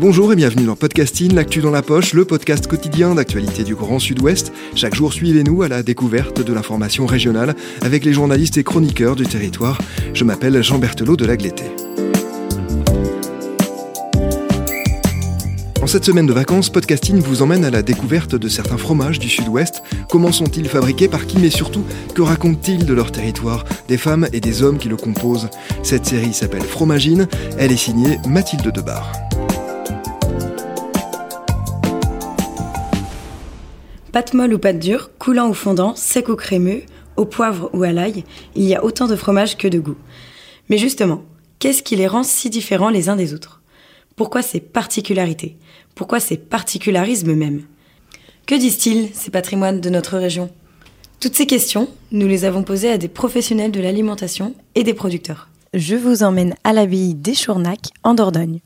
Bonjour et bienvenue dans Podcasting, l'actu dans la poche, le podcast quotidien d'actualité du Grand Sud-Ouest. Chaque jour, suivez-nous à la découverte de l'information régionale avec les journalistes et chroniqueurs du territoire. Je m'appelle Jean Berthelot de Lagleté. En cette semaine de vacances, Podcasting vous emmène à la découverte de certains fromages du Sud-Ouest. Comment sont-ils fabriqués, par qui, mais surtout, que racontent-ils de leur territoire, des femmes et des hommes qui le composent Cette série s'appelle Fromagine, elle est signée Mathilde Debar. Pâte molle ou pâte dure, coulant ou fondant, sec ou crémeux, au poivre ou à l'ail, il y a autant de fromages que de goût. Mais justement, qu'est-ce qui les rend si différents les uns des autres? Pourquoi ces particularités? Pourquoi ces particularismes même? Que disent-ils, ces patrimoines de notre région? Toutes ces questions, nous les avons posées à des professionnels de l'alimentation et des producteurs. Je vous emmène à l'abbaye d'Échournac, en Dordogne.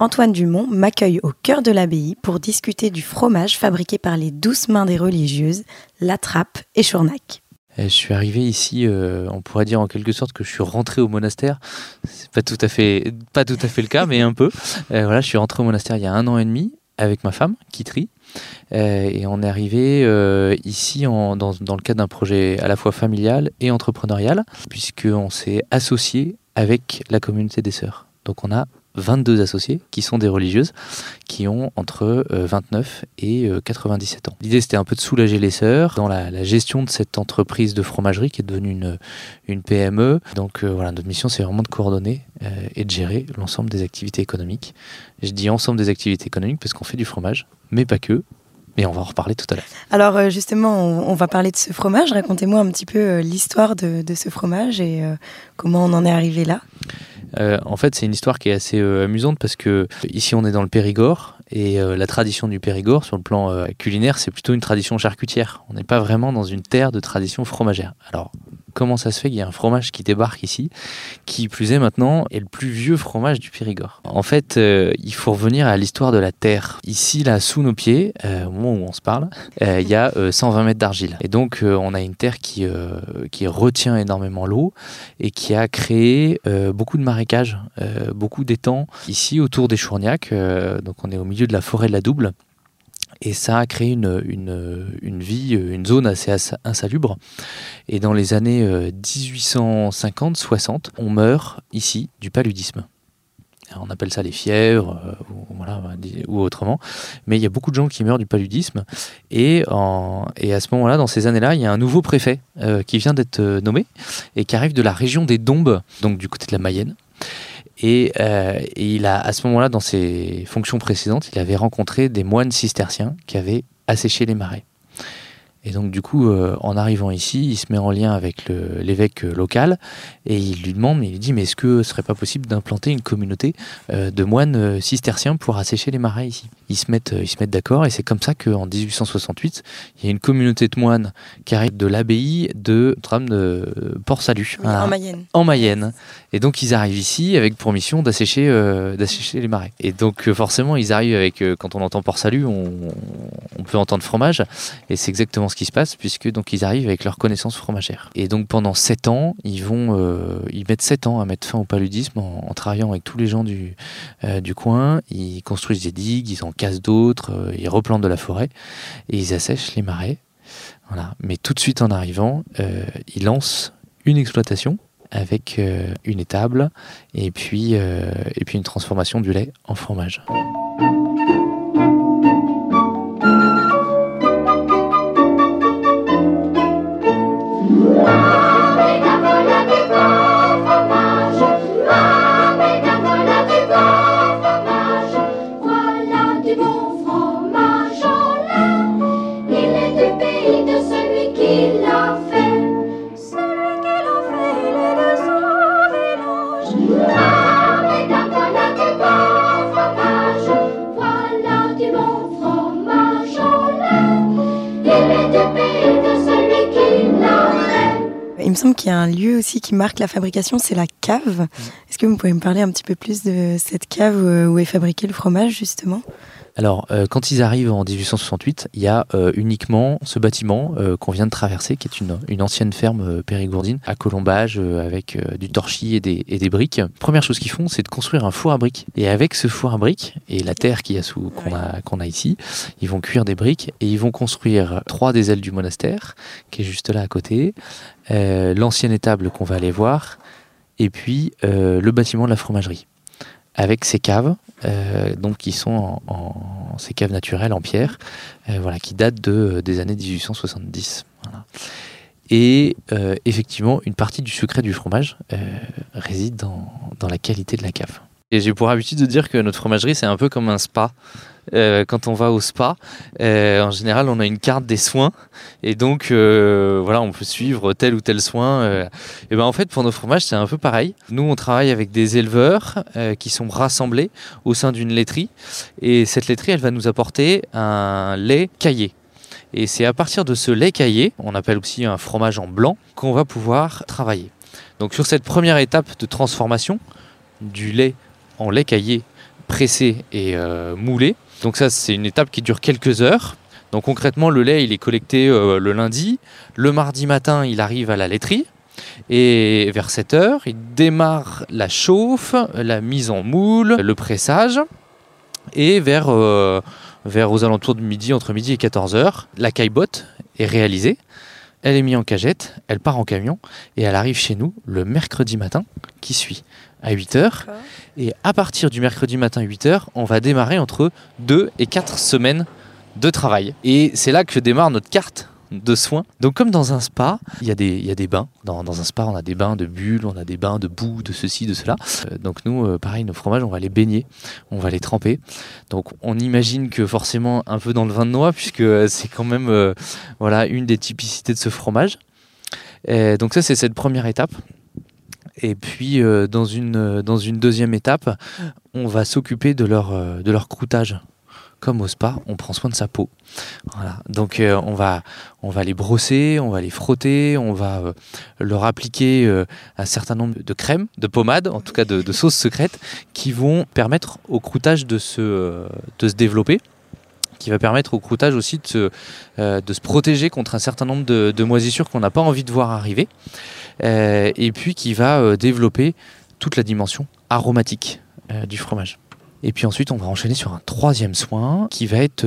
Antoine Dumont m'accueille au cœur de l'abbaye pour discuter du fromage fabriqué par les douces mains des religieuses, La Trappe et Chournac. Je suis arrivé ici, euh, on pourrait dire en quelque sorte que je suis rentré au monastère. C'est pas tout à fait, pas tout à fait le cas, mais un peu. Euh, je suis rentré au monastère il y a un an et demi avec ma femme, Kitri, euh, et on est arrivé ici dans, dans, le cadre d'un projet à la fois familial et entrepreneurial, puisqu'on s'est associé avec la communauté des sœurs. Donc on a 22 associés qui sont des religieuses qui ont entre 29 euh, et 97 euh, ans. L'idée c'était un peu de soulager les sœurs dans la, gestion de cette entreprise de fromagerie qui est devenue une, PME. Donc euh, voilà, notre mission c'est vraiment de coordonner et de gérer l'ensemble des activités économiques. Je dis ensemble des activités économiques parce qu'on fait du fromage, mais pas que. Mais on va en reparler tout à l'heure. Alors justement, on, va parler de ce fromage. Racontez-moi un petit peu l'histoire de, ce fromage et comment on en est arrivé là. Euh, en fait, c'est une histoire qui est assez euh, amusante parce que ici, on est dans le Périgord et euh, la tradition du Périgord, sur le plan culinaire, c'est plutôt une tradition charcutière. On n'est pas vraiment dans une terre de tradition fromagère. Alors, comment ça se fait qu'il y a un fromage qui débarque ici, qui plus est maintenant est le plus vieux fromage du Périgord. En fait, euh, il faut revenir à l'histoire de la terre. Ici, là, sous nos pieds, euh, au moment où on se parle, euh, il y a 120 mètres d'argile. Et donc, on a une terre qui, retient énormément l'eau et qui a créé beaucoup de marécages, beaucoup d'étangs ici autour des Chourniacs. donc, on est au milieu de la forêt de la Double. Et ça a créé une, une, une, vie, une zone assez insalubre. Et dans les années 1850-60, euh, on meurt ici du paludisme. on appelle ça les fièvres, euh, ou, autrement. Mais il y a beaucoup de gens qui meurent du paludisme. Et à ce moment-là, dans ces années-là, il y a un nouveau préfet euh, qui vient d'être nommé et qui arrive de la région des Dombes, donc du côté de la Mayenne. Euh, et, il a, à ce moment-là, dans ses fonctions précédentes, il avait rencontré des moines cisterciens qui avaient asséché les marais. Et donc du coup, euh, en arrivant ici, il se met en lien avec l'évêque local et il lui demande, il lui dit, mais est-ce que ce serait pas possible d'implanter une communauté euh, de moines euh, cisterciens pour assécher les marais ici? Ils se mettent, ils se mettent d'accord et c'est comme ça qu'en 1868, il y a une communauté de moines qui arrive de l'abbaye de, de Port-Salut, en Mayenne. En Mayenne. Et donc ils arrivent ici avec pour mission d'assécher, d'assécher les marais. Et donc forcément, ils arrivent avec, quand on entend Port-Salut, on, on peut entendre fromage et c'est exactement qui se passe, puisque donc ils arrivent avec leurs connaissances fromagères. Et donc pendant 7 ans, ils vont, euh, ils mettent 7 ans à mettre fin au paludisme en, travaillant avec tous les gens du, euh, du coin. Ils construisent des digues, ils en cassent d'autres, euh, ils replantent de la forêt et ils assèchent les marais. Voilà. Mais tout de suite en arrivant, ils lancent une exploitation avec une étable et puis, et puis une transformation du lait en fromage. Me semble qu'il y a un lieu aussi qui marque la fabrication, c'est la cave. Mm. Est-ce que vous pouvez me parler un petit peu plus de cette cave où est fabriqué le fromage, justement? Alors, euh, quand ils arrivent en 1868, il y a euh, uniquement ce bâtiment euh, qu'on vient de traverser, qui est une, ancienne ferme périgourdine à colombage avec du torchis et des, et des, briques. Première chose qu'ils font, c'est de construire un four à briques. Et avec ce four à briques et la terre qu'il y a sous qu'on a, qu'on a ici, ils vont cuire des briques et ils vont construire trois des ailes du monastère, qui est juste là à côté, l'ancienne étable qu'on va aller voir, et puis le bâtiment de la fromagerie avec ces caves, euh, donc qui sont en, ces caves naturelles en pierre, euh, voilà, qui datent de, euh, des années 1870. Et effectivement, une partie du secret du fromage réside dans, dans la qualité de la cave. Et j'ai pour habitude de dire que notre fromagerie, c'est un peu comme un spa. Euh, quand on va au spa, euh, en général, on a une carte des soins et donc euh, voilà, on peut suivre tel ou tel soin. et ben en fait, pour nos fromages, c'est un peu pareil. Nous, on travaille avec des éleveurs qui sont rassemblés au sein d'une laiterie et cette laiterie, elle va nous apporter un lait caillé. Et c'est à partir de ce lait caillé, on appelle aussi un fromage en blanc, qu'on va pouvoir travailler. Donc sur cette première étape de transformation du lait en lait caillé pressé et moulé, donc ça, c'est une étape qui dure quelques heures. Donc concrètement, le lait, il est collecté euh, le lundi. Le mardi matin, il arrive à la laiterie. Et vers 7 heures, il démarre la chauffe, la mise en moule, le pressage. Et vers, euh, vers aux alentours de midi, entre midi et 14 heures, la caillebotte est réalisée. Elle est mise en cagette, elle part en camion et elle arrive chez nous le mercredi matin qui suit à 8 heures. Et à partir du mercredi matin 8 heures, on va démarrer entre 2 et 4 semaines de travail. Et c'est là que démarre notre carte de soins. Donc comme dans un spa, il y a des, il y a des bains. Dans, dans, un spa, on a des bains de bulles, on a des bains de boue, de ceci, de cela. Euh, donc nous, euh, pareil, nos fromages, on va les baigner, on va les tremper. Donc on imagine que forcément un peu dans le vin de noix, puisque euh, c'est quand même voilà, une des typicités de ce fromage. Et donc ça, c'est cette première étape. Et puis, euh, dans, une, euh, dans une deuxième étape, on va s'occuper de leur, euh, de leur croûtage. Comme au spa, on prend soin de sa peau. Voilà. Donc, on, va, on va les brosser, on va les frotter, on va leur appliquer un certain nombre de crèmes, de pommades, en tout cas de, sauces secrètes, qui vont permettre au croûtage de se, de se développer qui va permettre au croûtage aussi de se, de se protéger contre un certain nombre de, moisissures qu'on n'a pas envie de voir arriver. Euh, et puis qui va euh, développer toute la dimension aromatique euh, du fromage. Et puis ensuite, on va enchaîner sur un troisième soin qui va être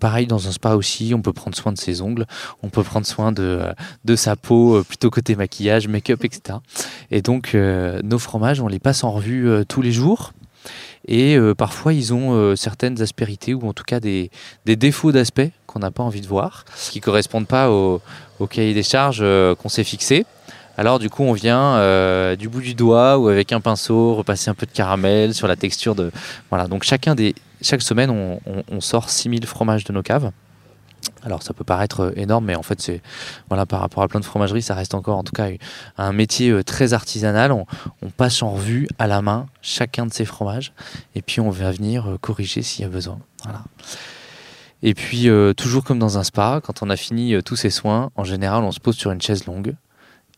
pareil dans un spa aussi. On peut prendre soin de ses ongles, on peut prendre soin de sa peau, plutôt côté maquillage, make-up, etc. Et donc, nos fromages, on les passe en revue tous les jours. Et parfois, ils ont certaines aspérités ou en tout cas des, défauts d'aspect qu'on n'a pas envie de voir, qui ne correspondent pas au, cahier des charges qu'on s'est fixé. Alors du coup on vient euh, du bout du doigt ou avec un pinceau repasser un peu de caramel sur la texture de... Voilà, donc chaque semaine on, sort 6000 fromages de nos caves. Alors ça peut paraître euh, énorme, mais en fait c'est voilà par rapport à plein de fromageries, ça reste encore en tout cas un métier euh, très artisanal. On, passe en revue à la main chacun de ces fromages et puis on va venir corriger s'il y a besoin. Voilà. Et puis toujours comme dans un spa, quand on a fini tous ces soins, en général on se pose sur une chaise longue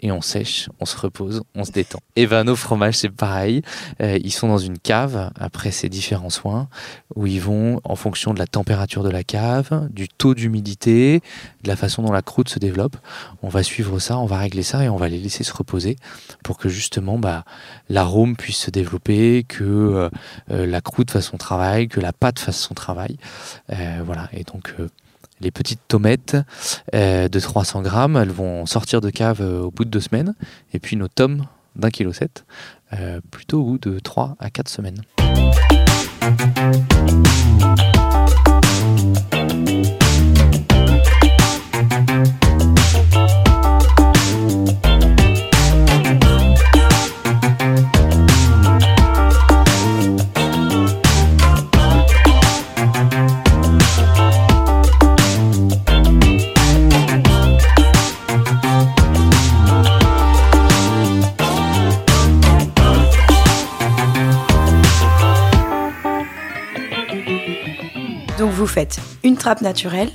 et on sèche, on se repose, on se détend. Et ben nos fromages c'est pareil, euh, ils sont dans une cave après ces différents soins où ils vont en fonction de la température de la cave, du taux d'humidité, de la façon dont la croûte se développe, on va suivre ça, on va régler ça et on va les laisser se reposer pour que justement bah, l'arôme puisse se développer, que euh, euh, la croûte fasse son travail, que la pâte fasse son travail. voilà et donc les petites tomates euh, de 300 grammes, elles vont sortir de cave euh, au bout de deux semaines. Et puis nos tomes d'un kilo 7, euh, plutôt au bout de 3 à 4 semaines. Une trappe naturelle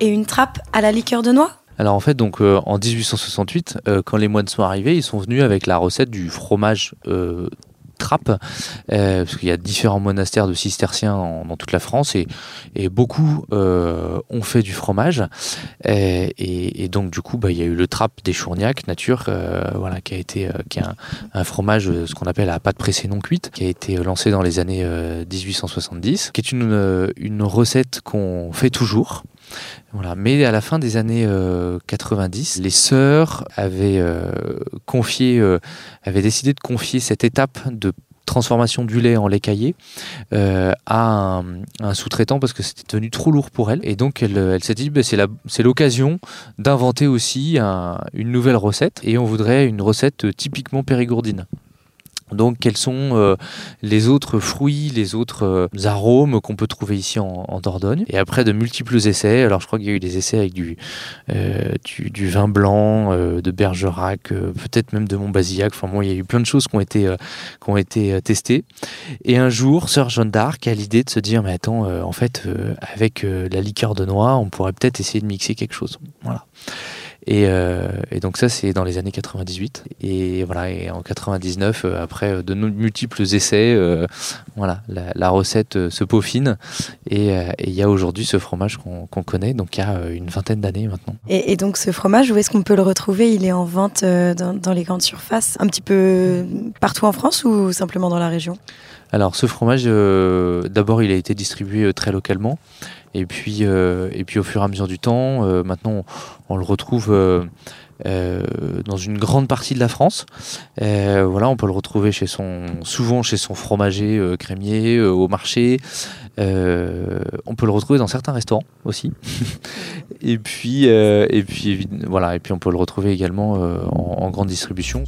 et une trappe à la liqueur de noix. Alors en fait, donc en 1868, quand les moines sont arrivés, ils sont venus avec la recette du fromage euh, parce qu'il y a différents monastères de cisterciens dans toute la France et, beaucoup euh, ont fait du fromage. Et, donc du coup, bah, il y a eu le trappe des Chourniacs nature, euh, qui a été qui un, fromage, ce qu'on appelle à pâte pressée non cuite, qui a été lancé dans les années 1870, qui est une recette qu'on fait toujours. Mais à la fin des années 90, les sœurs avaient confié, avaient décidé de confier cette étape de transformation du lait en lait caillé euh, à un, sous-traitant parce que c'était devenu trop lourd pour elle. Et donc elle, elle s'est dit bah, c'est l'occasion d'inventer aussi une nouvelle recette et on voudrait une recette typiquement périgourdine. Donc quels sont euh, les autres fruits, les autres euh, arômes qu'on peut trouver ici en, Dordogne? Et après de multiples essais, alors je crois qu'il y a eu des essais avec du, euh, vin blanc, de Bergerac, peut-être même de Montbazillac, enfin bon, il y a eu plein de choses qui ont été, qui ont été testées. Et un jour, Sœur Jeanne d'Arc a l'idée de se dire, mais attends, en fait, avec la liqueur de noix, on pourrait peut-être essayer de mixer quelque chose. Voilà. Euh, et, donc ça, c'est dans les années 98. Et voilà, et en 99, euh, après de multiples essais, euh, voilà, la, recette se peaufine. Et il y a aujourd'hui ce fromage qu'on connaît, donc il y a une vingtaine d'années maintenant. Et, donc ce fromage, où est-ce qu'on peut le retrouver? Il est en vente dans, dans les grandes surfaces, un petit peu partout en France ou simplement dans la région? Alors ce fromage, d'abord il a été distribué très localement. Et puis, euh, et puis au fur et à mesure du temps, euh, maintenant on, le retrouve euh, dans une grande partie de la France. voilà, on peut le retrouver chez son, souvent chez son fromager crémier, au marché. on peut le retrouver dans certains restaurants aussi. et puis, et puis voilà, et puis on peut le retrouver également en, en grande distribution.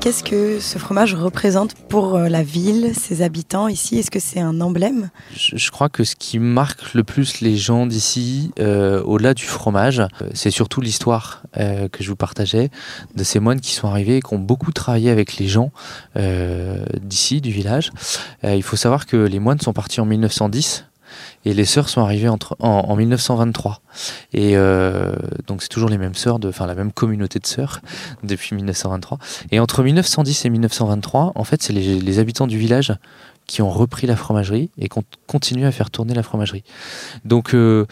Qu'est-ce que ce fromage représente pour euh, la ville, ses habitants ici? Est-ce que c'est un emblème? Je, crois que ce qui marque le plus les gens d'ici, euh, au-delà du fromage, euh, c'est surtout l'histoire que je vous partageais de ces moines qui sont arrivés et qui ont beaucoup travaillé avec les gens d'ici, du village. il faut savoir que les moines sont partis en 1910 et les sœurs sont arrivées entre, en, 1923. Et euh, donc c'est toujours les mêmes sœurs, enfin la même communauté de sœurs depuis 1923. Et entre 1910 et 1923, en fait, c'est les, habitants du village qui ont repris la fromagerie et qui ont continué à faire tourner la fromagerie. Donc, euh,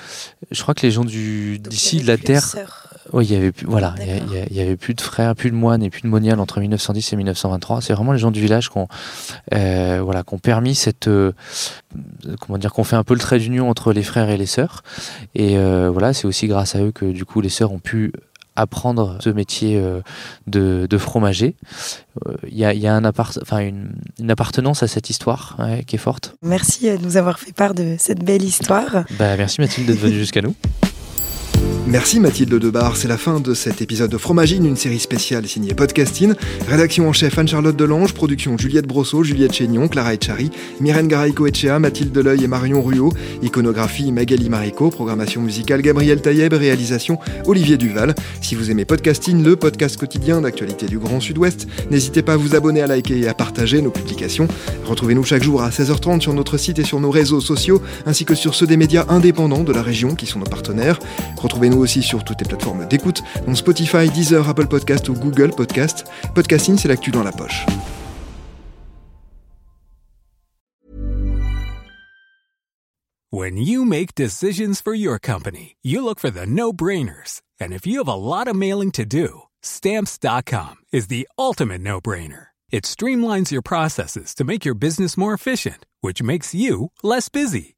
je crois que les gens d'ici, de la terre, oui, il y avait plus, voilà, il y, avait plus de frères, plus de moines et plus de moniales entre 1910 et 1923. C'est vraiment les gens du village qui ont, euh, voilà, qui ont permis cette, euh, comment dire, qu'on fait un peu le trait d'union entre les frères et les sœurs. Et euh, voilà, c'est aussi grâce à eux que du coup les sœurs ont pu apprendre ce métier de, fromager. Il y, a, un enfin une, appartenance à cette histoire qui est forte. Merci de nous avoir fait part de cette belle histoire. Bah, merci Mathilde d'être venue jusqu'à nous. Merci Mathilde Debar, c'est la fin de cet épisode de Fromagine, une série spéciale signée Podcasting. Rédaction en chef Anne-Charlotte Delange, production Juliette Brosseau, Juliette Chénion, Clara Etchari, Myrène Garaïco-Echea, Mathilde Deleuil et Marion Ruot, iconographie Magali Marico, programmation musicale Gabriel Taïeb, réalisation Olivier Duval. Si vous aimez Podcasting, le podcast quotidien d'actualité du Grand Sud-Ouest, n'hésitez pas à vous abonner, à liker et à partager nos publications. Retrouvez-nous chaque jour à 16h30 sur notre site et sur nos réseaux sociaux, ainsi que sur ceux des médias indépendants de la région qui sont nos partenaires. Retrouvez-nous aussi sur toutes les plateformes d'écoute, dont Spotify, Deezer, Apple Podcast ou Google Podcast. Podcasting, c'est l'actu dans la poche. When you make decisions for your company, you look for the no-brainers. And if you have a lot of mailing to do, stamps.com is the ultimate no-brainer. It streamlines your processes to make your business more efficient, which makes you less busy.